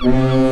Mm-hmm.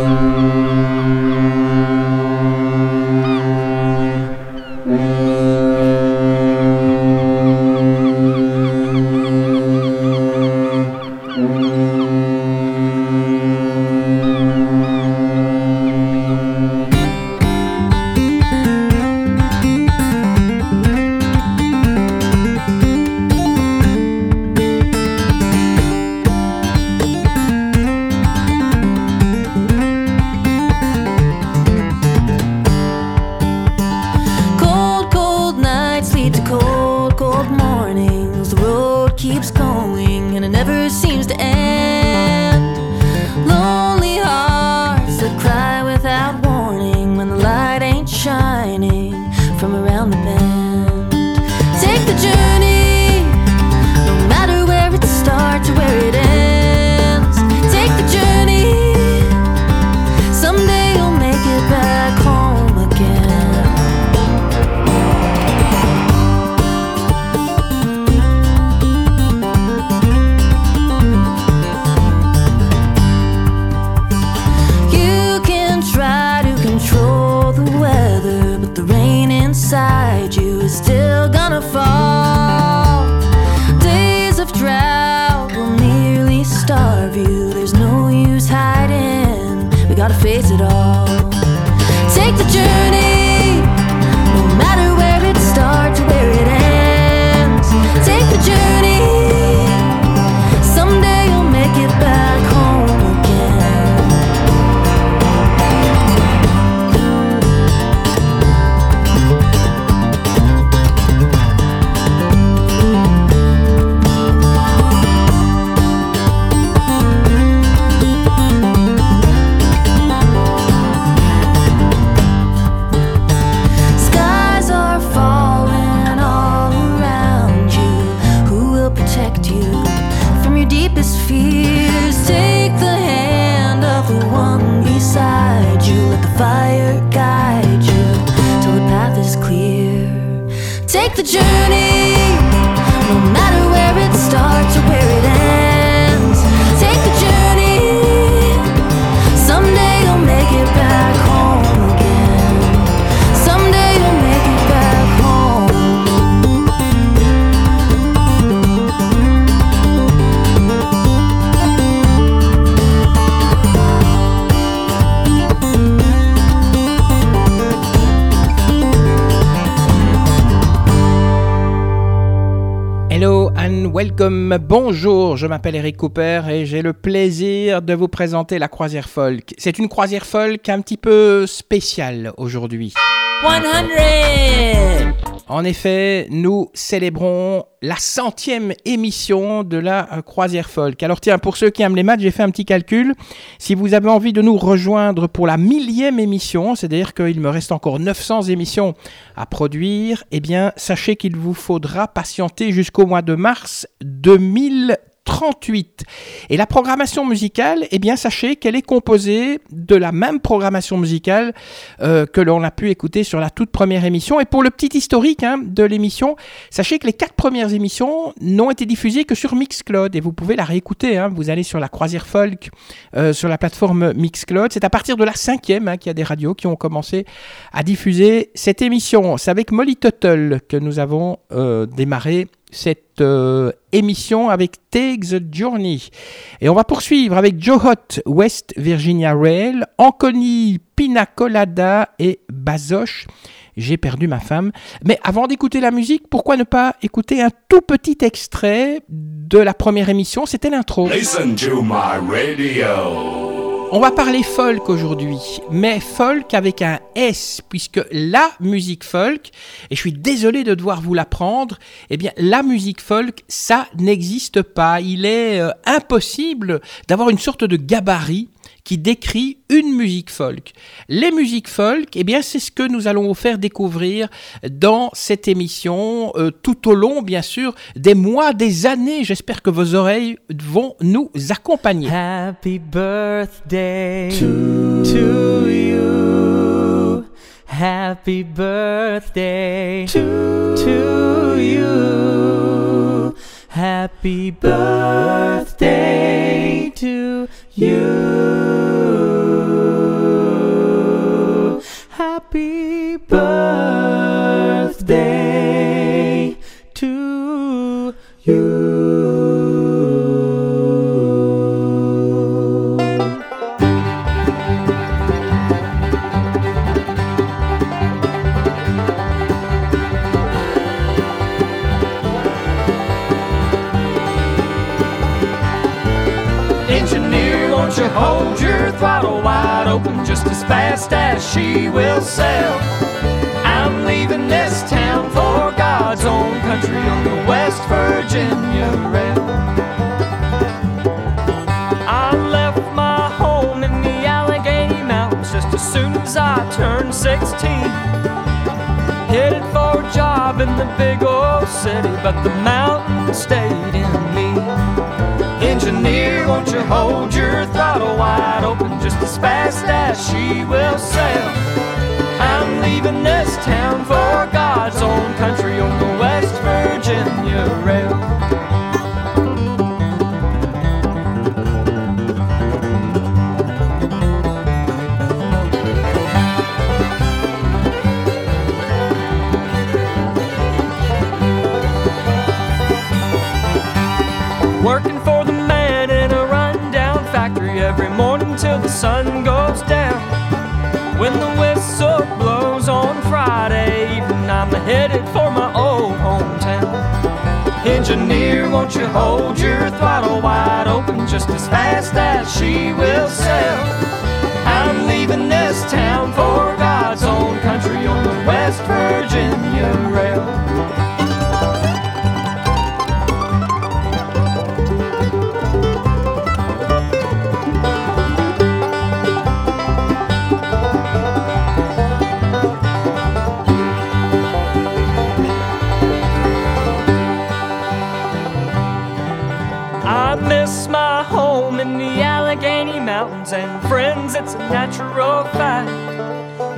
Bonjour, je m'appelle Eric Cooper et j'ai le plaisir de vous présenter la croisière folk. C'est une croisière folk un petit peu spéciale aujourd'hui. 100 En effet, nous célébrons la centième émission de la euh, croisière folk. Alors tiens, pour ceux qui aiment les maths, j'ai fait un petit calcul. Si vous avez envie de nous rejoindre pour la millième émission, c'est-à-dire qu'il me reste encore 900 émissions à produire, eh bien sachez qu'il vous faudra patienter jusqu'au mois de mars 2000. 38. Et la programmation musicale, eh bien, sachez qu'elle est composée de la même programmation musicale euh, que l'on a pu écouter sur la toute première émission. Et pour le petit historique hein, de l'émission, sachez que les quatre premières émissions n'ont été diffusées que sur Mixcloud et vous pouvez la réécouter. Hein. Vous allez sur la croisière folk euh, sur la plateforme Mixcloud. C'est à partir de la cinquième hein, qu'il y a des radios qui ont commencé à diffuser cette émission. C'est avec Molly Tuttle que nous avons euh, démarré cette euh, émission avec Take the Journey. Et on va poursuivre avec Joe Hot, West Virginia Rail, Anconi, Pina Colada et Bazoche. J'ai perdu ma femme. Mais avant d'écouter la musique, pourquoi ne pas écouter un tout petit extrait de la première émission? C'était l'intro. Listen to my radio. On va parler folk aujourd'hui, mais folk avec un S, puisque la musique folk, et je suis désolé de devoir vous l'apprendre, eh bien la musique folk, ça n'existe pas. Il est euh, impossible d'avoir une sorte de gabarit qui décrit une musique folk. Les musiques folk, eh bien, c'est ce que nous allons vous faire découvrir dans cette émission, euh, tout au long, bien sûr, des mois, des années. J'espère que vos oreilles vont nous accompagner. Happy birthday to, you. Happy birthday to you. Happy birthday to you. Happy birthday. Open just as fast as she will sail? I'm leaving this town for God's own country on the West Virginia rail. I left my home in the Allegheny Mountains just as soon as I turned 16. Headed for a job in the big old city, but the mountain stayed in me. Engineer, won't you hold your throttle wide open just as fast as she will sail? I'm leaving this town for God's own country on the West Virginia rail. Till the sun goes down. When the whistle blows on Friday evening, I'm headed for my old hometown. Engineer, won't you hold your throttle wide open just as fast as she will sail? And friends, it's a natural fact.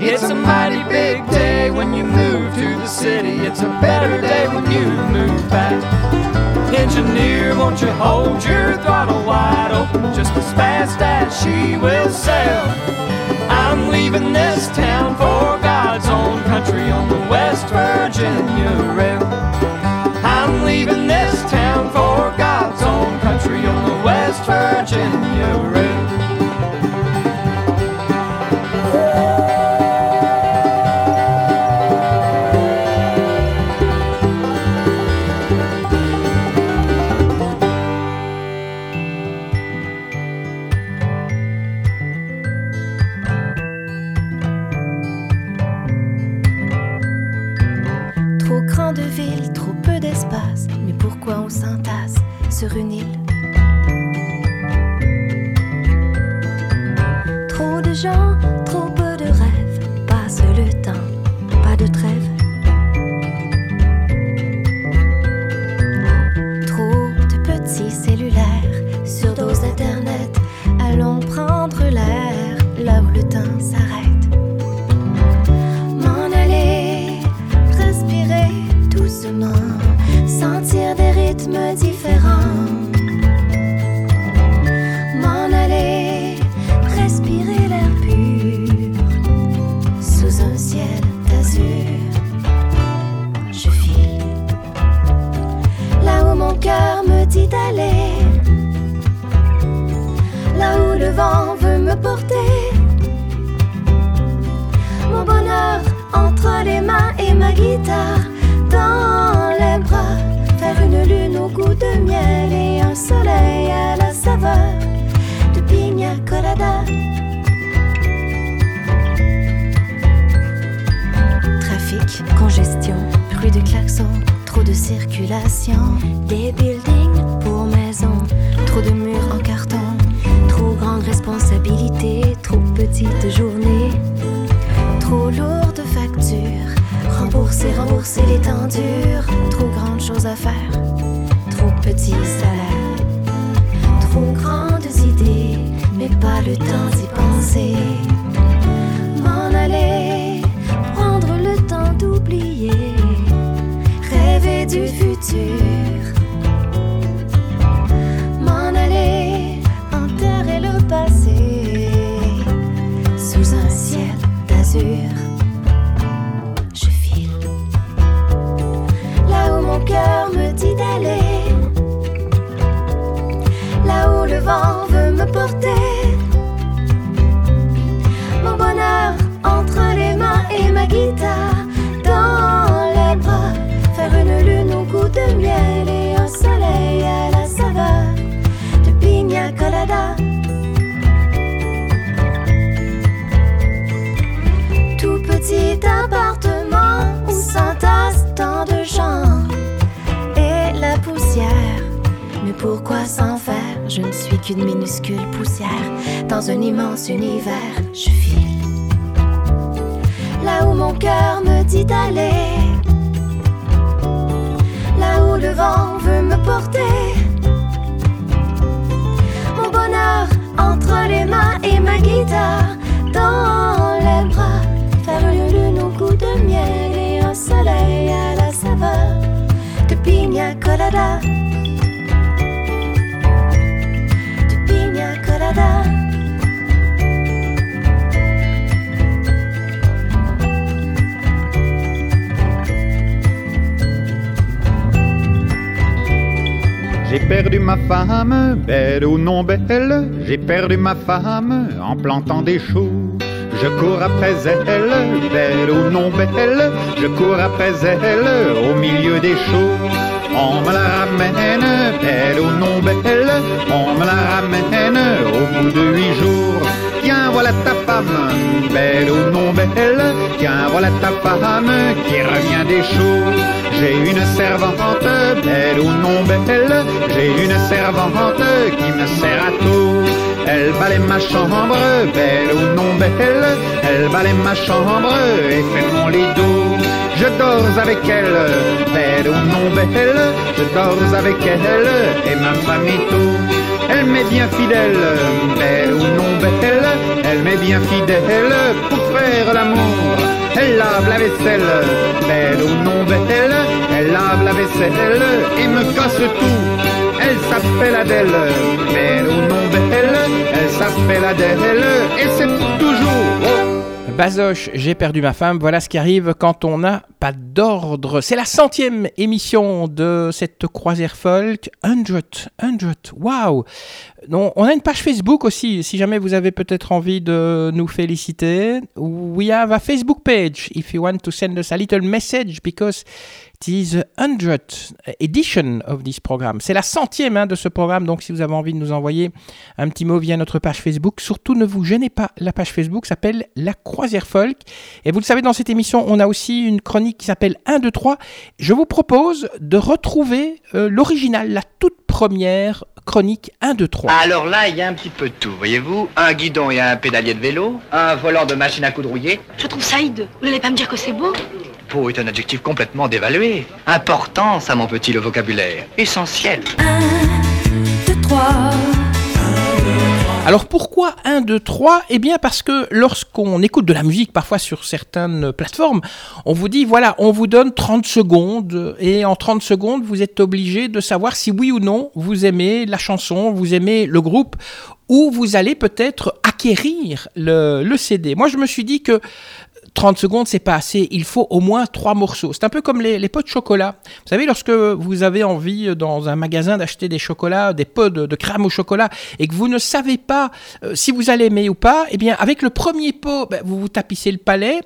It's a mighty big day when you move to the city. It's a better day when you move back. Engineer, won't you hold your throttle wide open just as fast as she will sail? Trop petite journée. Trop lourde facture, rembourser, rembourser les temps durs. Trop grandes choses à faire, trop petit salaire. Trop grandes idées, mais pas le temps d'y penser. M'en aller, prendre le temps d'oublier, rêver du futur. Je file là où mon cœur me dit d'aller, là où le vent veut me porter. Mon bonheur entre les mains et ma guitare dans les bras. Faire une lune au goût de miel et pourquoi s'en faire? Je ne suis qu'une minuscule poussière dans un immense univers. Je file là où mon cœur me dit d'aller, là où le vent veut me porter. Mon bonheur entre les mains et ma guitare. Dans les bras, faire une lune au goût de miel et un soleil à la saveur de pina colada. Colada. J'ai perdu ma femme, belle ou non belle, j'ai perdu ma femme en plantant des choux. Je cours après elle, belle ou non belle, je cours après elle au milieu des choux. On me la ramène, belle ou non belle, on me la ramène au bout de huit jours. Tiens, voilà ta femme, belle ou non belle, tiens, voilà ta femme qui revient des choux. J'ai une servante, belle ou non belle, j'ai une servante qui me sert à tout. Elle balaye ma chambre, belle ou non belle, elle balaye ma chambre et fait mon lit doux. Je dors avec elle, belle ou non belle, je dors avec elle et ma famille tout. Elle m'est bien fidèle, belle ou non belle, elle m'est bien fidèle pour faire l'amour. Elle lave la vaisselle, belle ou non belle, elle lave la vaisselle et me casse tout. Elle s'appelle Adèle, belle ou non belle, elle s'appelle Adèle et c'est pour toujours. Oh. Bazoche, j'ai perdu ma femme. Voilà ce qui arrive quand on n'a pas d'ordre. C'est la centième émission de cette croisière folk. 100, 100, waouh! On a une page Facebook aussi, si jamais vous avez peut-être envie de nous féliciter. We have a Facebook page if you want to send us a little message because the 100th edition of this program. C'est la centième hein, de ce programme, donc si vous avez envie de nous envoyer un petit mot via notre page Facebook, surtout ne vous gênez pas. La page Facebook s'appelle La Croisière Folk. Et vous le savez, dans cette émission, on a aussi une chronique qui s'appelle 1, 2, 3. Je vous propose de retrouver euh, l'original, la toute première chronique 1, 2, 3. Alors là, il y a un petit peu de tout, voyez-vous. Un guidon et un pédalier de vélo, un volant de machine à coudre rouillée. Je trouve ça hideux. Vous n'allez pas me dire que c'est beau? Beau est un adjectif complètement dévalué. Important, ça, mon petit, le vocabulaire. Essentiel. 2, 3. Alors pourquoi 1, 2, 3 Eh bien parce que lorsqu'on écoute de la musique, parfois sur certaines plateformes, on vous dit, voilà, on vous donne 30 secondes, et en 30 secondes, vous êtes obligé de savoir si oui ou non vous aimez la chanson, vous aimez le groupe, ou vous allez peut-être acquérir le, le CD. Moi, je me suis dit que 30 secondes, c'est pas assez. Il faut au moins trois morceaux. C'est un peu comme les, pots de chocolat. Vous savez, lorsque vous avez envie euh, dans un magasin d'acheter des chocolats, des pots de, de crème au chocolat, et que vous ne savez pas euh, si vous allez aimer ou pas, eh bien, avec le premier pot, ben, vous vous tapissez le palais.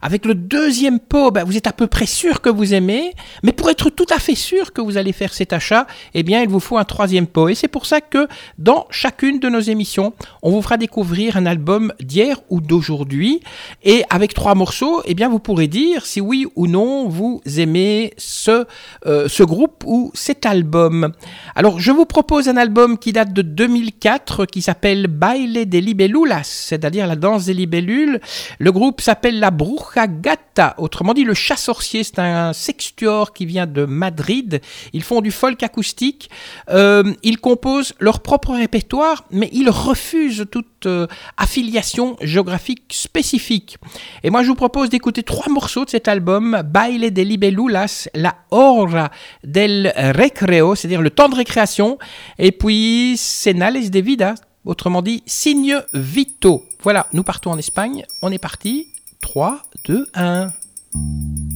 Avec le deuxième pot, ben, vous êtes à peu près sûr que vous aimez. Mais pour être tout à fait sûr que vous allez faire cet achat, eh bien, il vous faut un troisième pot. Et c'est pour ça que dans chacune de nos émissions, on vous fera découvrir un album d'hier ou d'aujourd'hui. Et avec trois morceaux, eh bien, vous pourrez dire si oui ou non vous aimez ce, euh, ce groupe ou cet album. Alors, je vous propose un album qui date de 2004, qui s'appelle Baile des Libellulas, c'est-à-dire la danse des libellules. Le groupe s'appelle la Bruja Autrement dit le chat sorcier. C'est un sextuor qui vient de Madrid. Ils font du folk acoustique. Euh, ils composent leur propre répertoire, mais ils refusent toute euh, affiliation géographique spécifique. Et moi, je vous propose d'écouter trois morceaux de cet album Baile de Libellulas, La Hora del Recreo, c'est-à-dire le temps de récréation, et puis Senales de Vida, autrement dit Signe Vito. Voilà, nous partons en Espagne. On est parti. 3, 2, 1.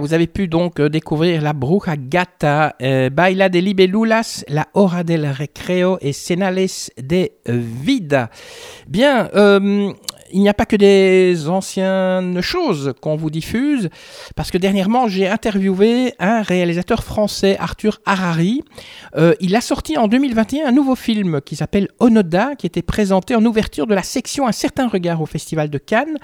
Vous avez pu donc euh, découvrir la Bruja Gata, euh, Baila de Libelulas, la Hora del Recreo et Senales de Vida. Bien, euh, il n'y a pas que des anciennes choses qu'on vous diffuse, parce que dernièrement j'ai interviewé un réalisateur français, Arthur Harari. Euh, il a sorti en 2021 un nouveau film qui s'appelle Onoda, qui était présenté en ouverture de la section Un certain regard au Festival de Cannes.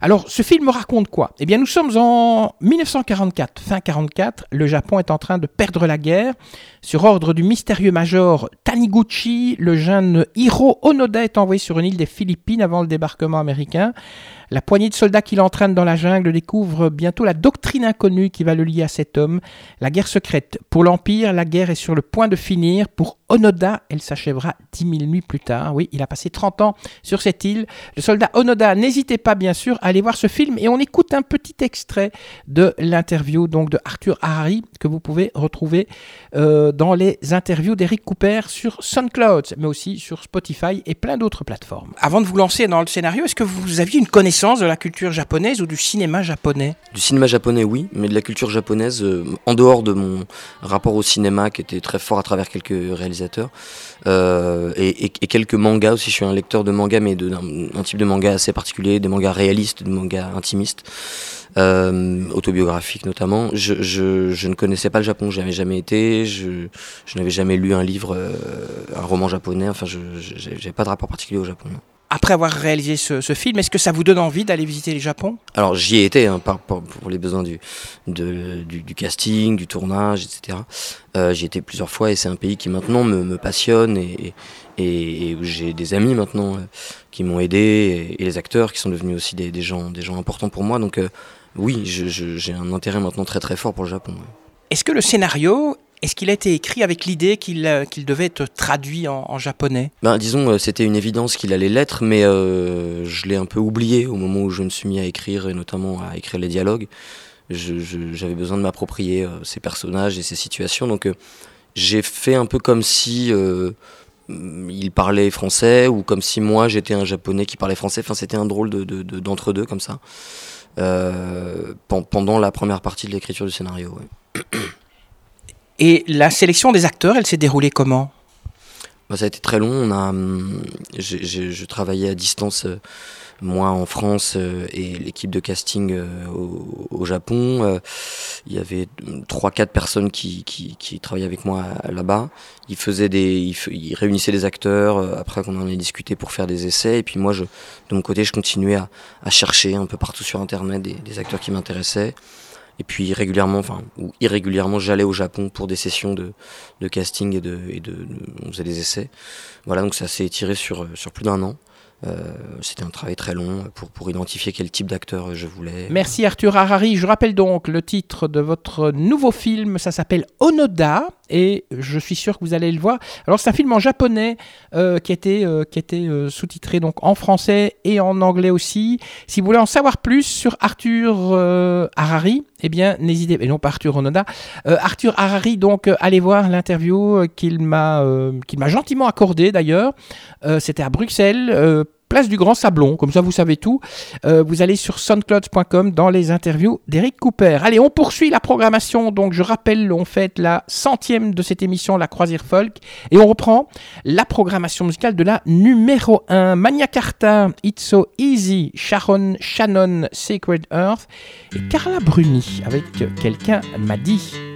Alors ce film raconte quoi? Eh bien nous sommes en 1944, fin 44, le Japon est en train de perdre la guerre. Sur ordre du mystérieux major Taniguchi, le jeune Hiro Onoda est envoyé sur une île des Philippines avant le débarquement américain. La poignée de soldats qui l'entraînent dans la jungle découvre bientôt la doctrine inconnue qui va le lier à cet homme. La guerre secrète. Pour l'Empire, la guerre est sur le point de finir. Pour Onoda, elle s'achèvera dix mille nuits plus tard. Oui, il a passé 30 ans sur cette île. Le soldat Onoda, n'hésitez pas bien sûr à aller voir ce film et on écoute un petit extrait de l'interview donc de Arthur Harari que vous pouvez retrouver euh, dans les interviews d'Eric Cooper sur SoundCloud, mais aussi sur Spotify et plein d'autres plateformes. Avant de vous lancer dans le scénario, est-ce que vous aviez une connaissance de la culture japonaise ou du cinéma japonais Du cinéma japonais, oui, mais de la culture japonaise, euh, en dehors de mon rapport au cinéma qui était très fort à travers quelques réalisateurs, euh, et, quelques mangas aussi. Je suis un lecteur de mangas, mais d'un un type de manga assez particulier, des mangas réalistes, des mangas intimistes, euh, autobiographiques notamment. Je, je, je ne connaissais pas le Japon, j'y avais jamais été, je, je n'avais jamais lu un livre, euh, un roman japonais, enfin, je n'avais pas de rapport particulier au Japon. Après avoir réalisé ce, ce film, est-ce que ça vous donne envie d'aller visiter le Japon? Alors j'y ai été hein, par- par- pour les besoins du, de- du, du casting, du tournage, etc. Euh, j'y ai été plusieurs fois et c'est un pays qui maintenant me, me passionne et, et, et où j'ai des amis maintenant euh, qui m'ont aidé et, et les acteurs qui sont devenus aussi des, des gens, des gens importants pour moi. Donc euh, oui, j'ai un intérêt maintenant très très fort pour le Japon. ouais. Est-ce que le scénario, est-ce qu'il a été écrit avec l'idée qu'il euh, devait être traduit en, japonais? Ben, disons, euh, c'était une évidence qu'il allait l'être, mais euh, je l'ai un peu oublié au moment où je me suis mis à écrire, et notamment à écrire les dialogues. J'avais besoin de m'approprier ces personnages et ces situations, donc j'ai fait un peu comme si mm, il parlait français, ou comme si moi j'étais un japonais qui parlait français. Enfin, c'était un drôle de- de- de- d'entre-deux comme ça, pen- pendant la première partie de l'écriture du scénario. Et la sélection des acteurs, elle s'est déroulée comment? Bah, ça a été très long. On a, hum, je travaillais à distance, euh, moi en France euh, et l'équipe de casting euh, au, Japon. Il y avait hum, trois, quatre personnes qui, travaillaient avec moi là-bas. Ils faisaient des, ils, réunissaient des acteurs après qu'on en ait discuté pour faire des essais. Et puis moi, de mon côté, je continuais à, chercher un peu partout sur Internet des acteurs qui m'intéressaient. Et puis régulièrement, enfin, ou irrégulièrement, j'allais au Japon pour des sessions de, casting et de, on faisait des essais. Voilà, donc ça s'est étiré sur, sur plus d'un an. Euh, C'était un travail très long pour, pour identifier quel type d'acteur je voulais. Merci Arthur Harari. Je rappelle donc le titre de votre nouveau film. Ça s'appelle Onoda et je suis sûr que vous allez le voir. Alors c'est un film en japonais euh, qui été, euh, qui euh, sous-titré donc en français et en anglais aussi. Si vous voulez en savoir plus sur Arthur euh, Harari, eh bien n'hésitez et non pas Arthur Onoda. Arthur Harari donc allez voir l'interview qu'il m'a qu'il m'a gentiment accordé d'ailleurs. C'était à Bruxelles. Place du Grand Sablon, comme ça vous savez tout. Euh, vous allez sur soundcloud.com dans les interviews d'Eric Cooper. Allez, on poursuit la programmation. Donc, je rappelle, on fête la centième de cette émission, la Croisière Folk, et on reprend la programmation musicale de la numéro 1. Magna Carta, It's So Easy, Sharon Shannon, Sacred Earth, et Carla Bruni avec Quelqu'un m'a dit.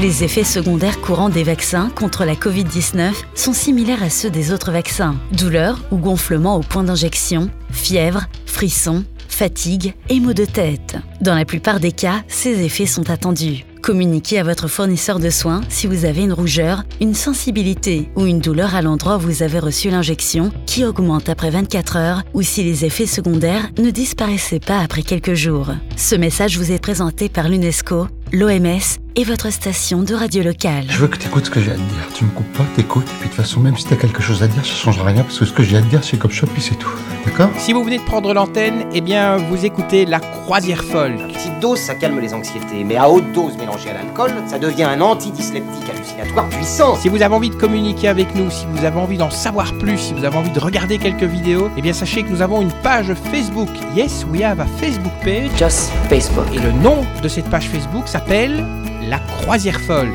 Les effets secondaires courants des vaccins contre la Covid-19 sont similaires à ceux des autres vaccins. Douleur ou gonflement au point d'injection, fièvre, frissons, fatigue et maux de tête. Dans la plupart des cas, ces effets sont attendus. Communiquez à votre fournisseur de soins si vous avez une rougeur, une sensibilité ou une douleur à l'endroit où vous avez reçu l'injection qui augmente après 24 heures ou si les effets secondaires ne disparaissaient pas après quelques jours. Ce message vous est présenté par l'UNESCO, l'OMS et votre station de radio locale. Je veux que tu écoutes ce que j'ai à te dire. Tu me coupes pas, t'écoutes. Et puis de toute façon, même si t'as quelque chose à dire, ça changera rien parce que ce que j'ai à te dire, c'est comme ça, puis c'est tout. D'accord? Si vous venez de prendre l'antenne, eh bien, vous écoutez La Croisière Folle. Petite dose, ça calme les anxiétés, mais à haute dose mélangée à l'alcool, ça devient un antidysleptique hallucinatoire puissant. Si vous avez envie de communiquer avec nous, si vous avez envie d'en savoir plus, si vous avez envie de regarder quelques vidéos, eh bien, sachez que nous avons une page Facebook. Yes, we have a Facebook page. Just Facebook. Et le nom de cette page Facebook s'appelle La Croisière Folk.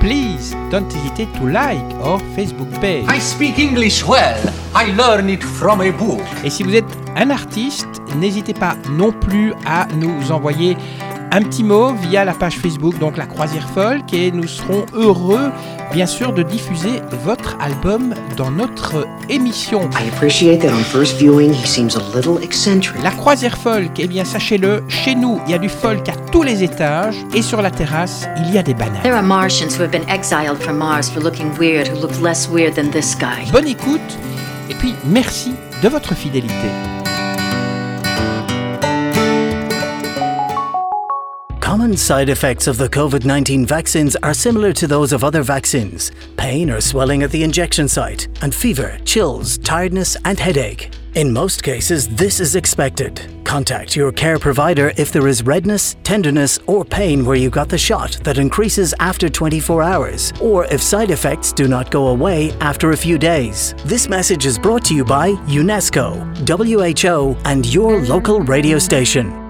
Please don't hesitate to like our Facebook page. I speak English well. I learn it from a book. Et si vous êtes un artiste, n'hésitez pas non plus à nous envoyer un petit mot via la page Facebook, donc la Croisière Folk, et nous serons heureux, bien sûr, de diffuser votre album dans notre émission. I appreciate that on first viewing he seems a little eccentric. La Croisière Folk, eh bien, sachez-le, chez nous, il y a du folk à tous les étages, et sur la terrasse, il y a des bananes. There are Martians who have been exiled from Mars for looking weird who look less weird than this guy. Bonne écoute, et puis merci de votre fidélité. Common side effects of the COVID 19 vaccines are similar to those of other vaccines pain or swelling at the injection site, and fever, chills, tiredness, and headache. In most cases, this is expected. Contact your care provider if there is redness, tenderness, or pain where you got the shot that increases after 24 hours, or if side effects do not go away after a few days. This message is brought to you by UNESCO, WHO, and your local radio station.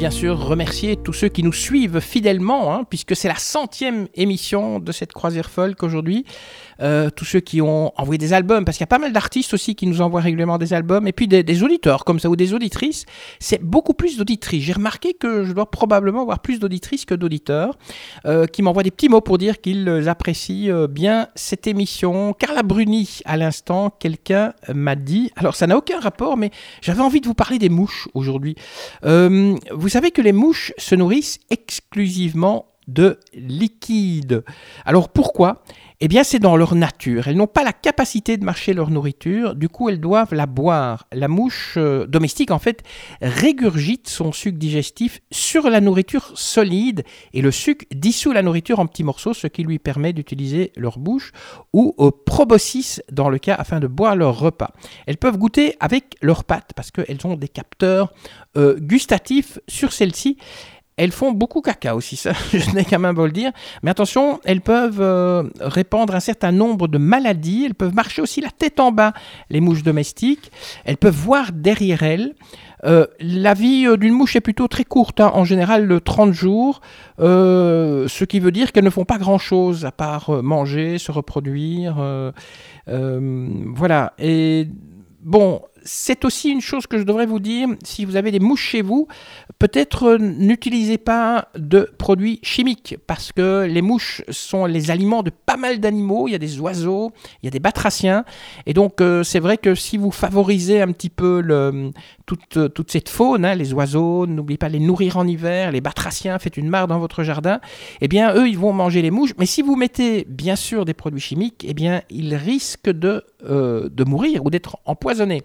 Bien sûr remercier tous ceux qui nous suivent fidèlement, hein, puisque c'est la centième émission de cette croisière folk aujourd'hui. Euh, tous ceux qui ont envoyé des albums, parce qu'il y a pas mal d'artistes aussi qui nous envoient régulièrement des albums, et puis des, auditeurs comme ça, ou des auditrices. C'est beaucoup plus d'auditrices. J'ai remarqué que je dois probablement avoir plus d'auditrices que d'auditeurs, euh, qui m'envoient des petits mots pour dire qu'ils apprécient euh, bien cette émission. Carla Bruni, à l'instant, quelqu'un m'a dit, alors ça n'a aucun rapport, mais j'avais envie de vous parler des mouches aujourd'hui. Vous savez que les mouches se nourrissent exclusivement de liquide. Alors pourquoi? Eh bien c'est dans leur nature. Elles n'ont pas la capacité de marcher leur nourriture, du coup elles doivent la boire. La mouche euh, domestique en fait régurgite son sucre digestif sur la nourriture solide et le sucre dissout la nourriture en petits morceaux, ce qui lui permet d'utiliser leur bouche ou au proboscis dans le cas afin de boire leur repas. Elles peuvent goûter avec leurs pattes parce qu'elles ont des capteurs euh, gustatifs sur celles-ci. Elles font beaucoup caca aussi, ça, je n'ai qu'à même beau le dire. Mais attention, elles peuvent euh, répandre un certain nombre de maladies. Elles peuvent marcher aussi la tête en bas, les mouches domestiques. Elles peuvent voir derrière elles. Euh, la vie euh, d'une mouche est plutôt très courte, hein, en général de 30 jours, ce qui veut dire qu'elles ne font pas grand-chose à part manger, se reproduire. voilà. Et bon, c'est aussi une chose que je devrais vous dire, si vous avez des mouches chez vous, peut-être euh, n'utilisez pas de produits chimiques, parce que les mouches sont les aliments de pas mal d'animaux, il y a des oiseaux, il y a des batraciens, et donc euh, c'est vrai que si vous favorisez un petit peu toute, euh, toute cette faune, hein, les oiseaux, n'oubliez pas les nourrir en hiver, les batraciens, faites une mare dans votre jardin, eh bien eux, ils vont manger les mouches, mais si vous mettez bien sûr des produits chimiques, eh bien ils risquent de, de mourir ou d'être empoisonnés.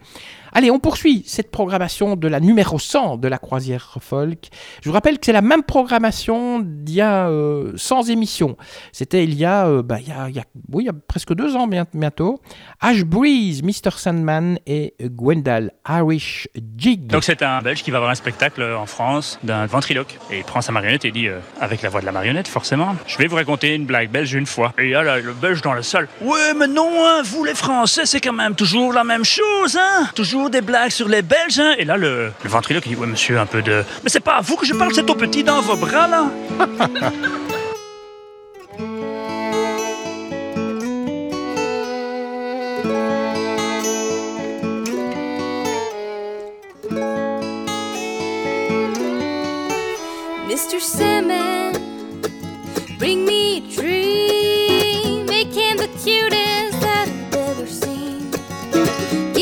Allez, on poursuit cette programmation de la numéro 100 de la croisière folk. Je vous rappelle que c'est la même programmation d'il y a euh, 100 émissions. C'était il y a, euh, bah, il y a, il y a- il y a presque deux ans bien- bientôt. Ash Breeze, Mr. Sandman et Gwendal Irish Jig. Donc c'est un Belge qui va voir un spectacle en France d'un ventriloque. Et il prend sa marionnette et dit, euh, avec la voix de la marionnette forcément, je vais vous raconter une blague belge une fois. Et il y a là, le Belge dans la salle. Ouais mais non, hein, vous les Français c'est quand même toujours la même chose, hein Toujours des blagues sur les Belges, hein Et là le, ventriloque il dit, ouais monsieur, un peu de... Mais c'est pas à vous que je parle, c'est au petit dans vos bras là Mr. Bring me a.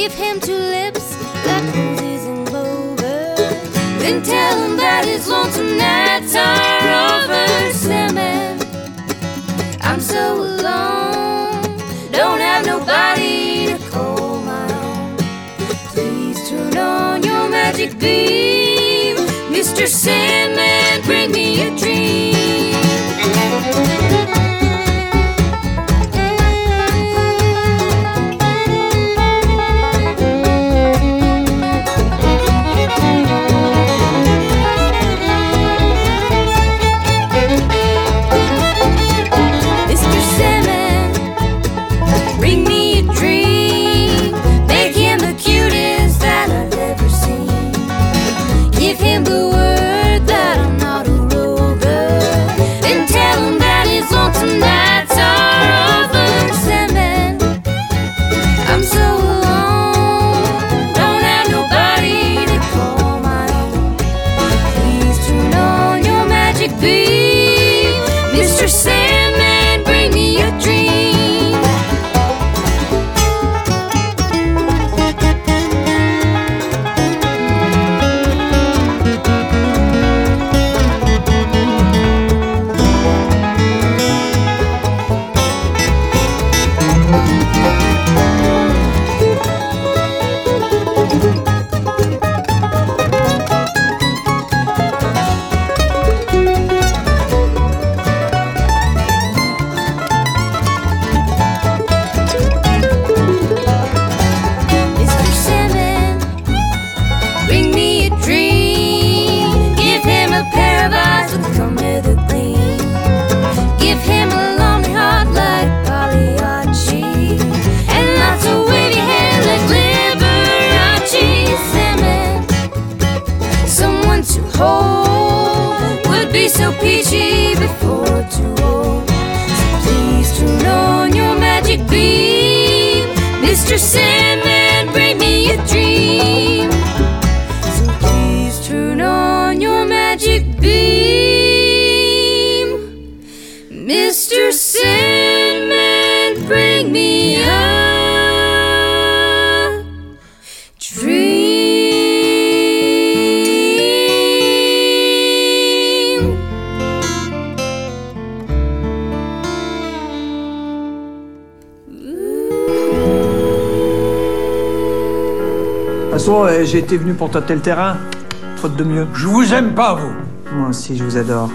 Give him two lips like roses and clover. Then tell him that his lonesome nights are over. Sandman, I'm so alone. Don't have nobody to call my own. Please turn on your magic beam. Mr. Sandman, bring me a dream. Façon, euh, j'ai été venu pour tâter le terrain. Faute de mieux. Je vous aime pas, vous. Moi aussi, je vous adore.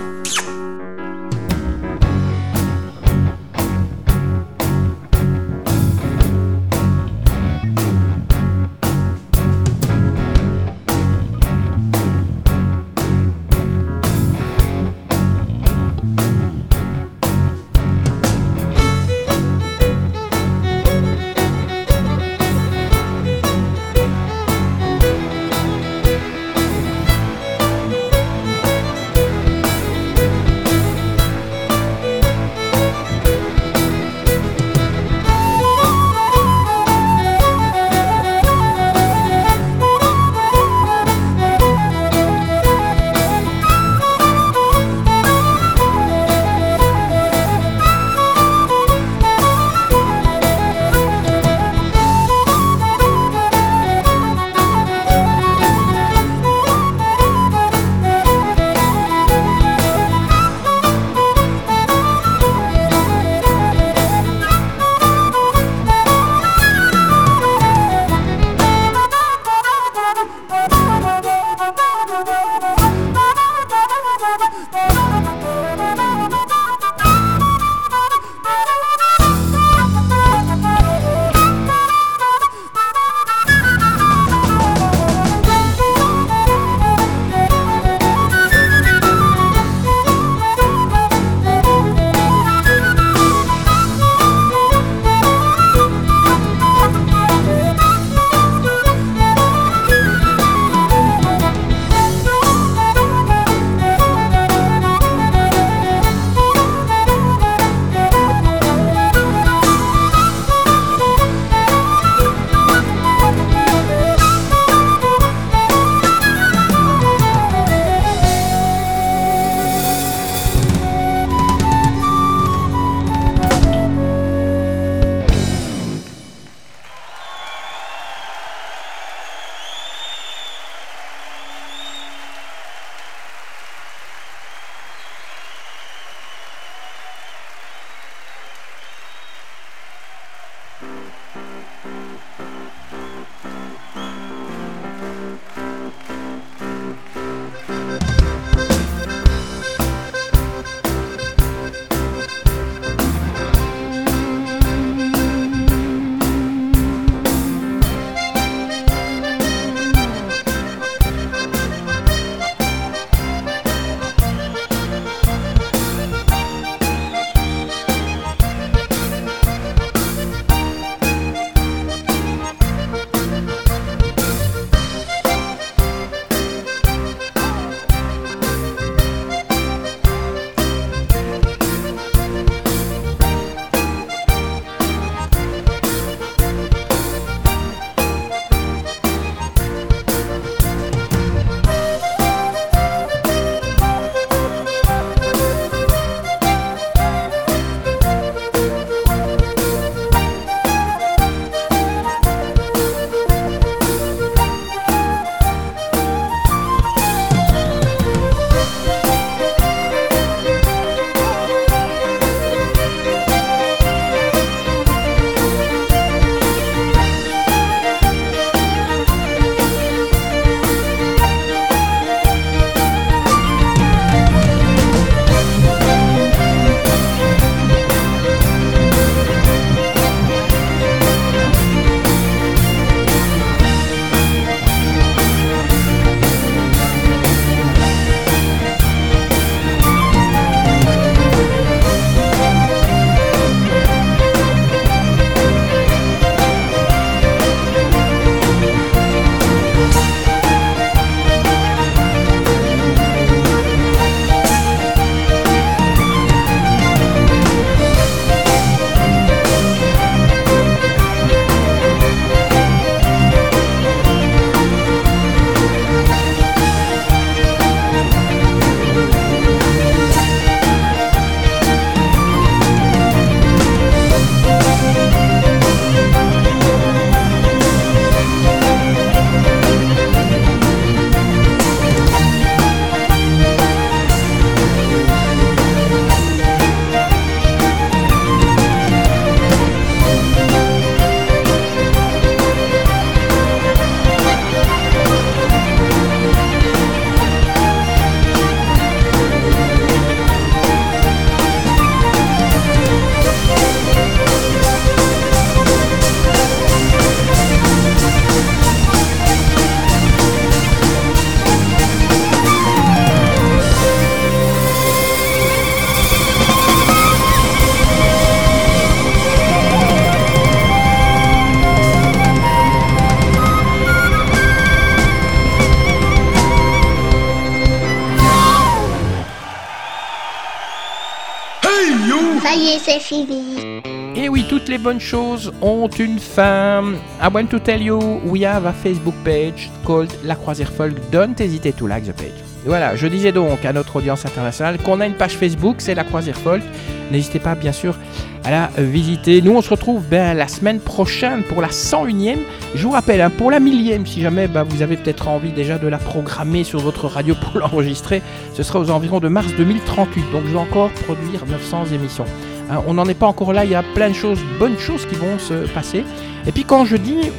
Ça y est, c'est fini. Et oui, toutes les bonnes choses ont une fin. I want to tell you, we have a Facebook page called La Croisière Folk. Don't hesitate to like the page. Voilà, je disais donc à notre audience internationale qu'on a une page Facebook, c'est La Croisière Folk. N'hésitez pas, bien sûr, à la visiter. Nous, on se retrouve ben, la semaine prochaine pour la 101e. Je vous rappelle, hein, pour la millième, si jamais ben, vous avez peut-être envie déjà de la programmer sur votre radio pour l'enregistrer, ce sera aux environs de mars 2038. Donc, je vais encore produire 900 émissions. Hein, on n'en est pas encore là, il y a plein de choses, bonnes choses qui vont se passer. Et puis, quand je dis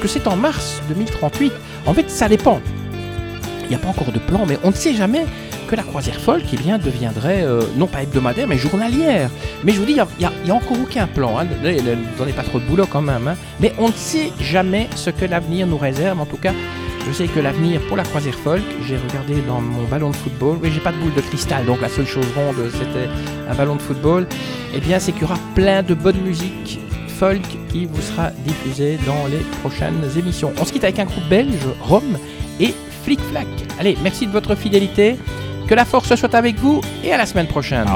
que c'est en mars 2038, en fait, ça dépend. Il n'y a pas encore de plan, mais on ne sait jamais la croisière folk bien, deviendrait, euh, non pas hebdomadaire, mais journalière. Mais je vous dis, il n'y a, encore aucun plan. Hein. Vous donnez pas trop de boulot quand même. hein. Mais on ne sait jamais ce que l'avenir nous réserve. En tout cas, je sais que l'avenir pour la croisière folk, j'ai regardé dans mon ballon de football. Oui, j'ai pas de boule de cristal, donc la seule chose ronde, c'était un ballon de football. Eh bien, c'est qu'il y aura plein de bonne musique folk qui vous sera diffusée dans les prochaines émissions. On se quitte avec un groupe belge, Rome et Flic Flac. Allez, merci de votre fidélité. Que la force soit avec vous et à la semaine prochaine.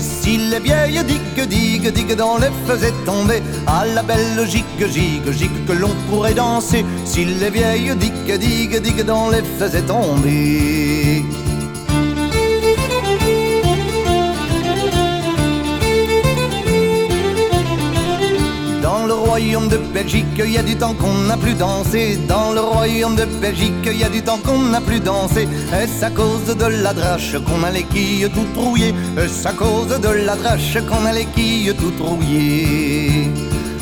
Si les vieilles digues, digues, digues dans les faisaient tomber À la belle gigue, gigue, gigue que l'on pourrait danser Si les vieilles digues, digues, digues dans les faisaient tomber royaume de Belgique, il y a du temps qu'on n'a plus dansé. Dans le royaume de Belgique, il y a du temps qu'on n'a plus dansé. Est-ce à cause de la drache qu'on a les quilles tout trouillées Est-ce à cause de la drache qu'on a les quilles tout trouillées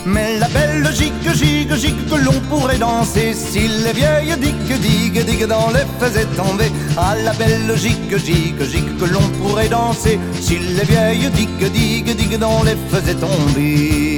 mais la belle gigue, gigue, gigue que l'on pourrait danser. Si les vieilles digues, digues, digues dans les faisaient tomber. À la belle gigue, gigue, gigue que l'on pourrait danser. Si les vieilles digues, digues, digues dans les faisaient tomber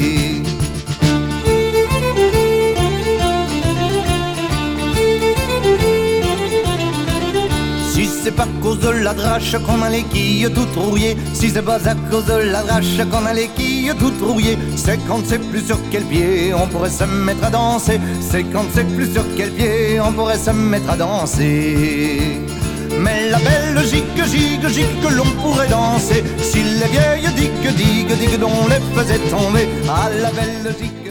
pas à cause de la drache qu'on a les quilles tout trouillées Si c'est pas à cause de la drache qu'on a les quilles tout trouillées C'est quand c'est plus sur quel pied on pourrait se mettre à danser. C'est quand c'est plus sur quel pied on pourrait se mettre à danser. Mais la belle gigue, gigue, gigue que l'on pourrait danser. Si les vieilles digues, digues, digues dont les faisait tomber À la belle gigue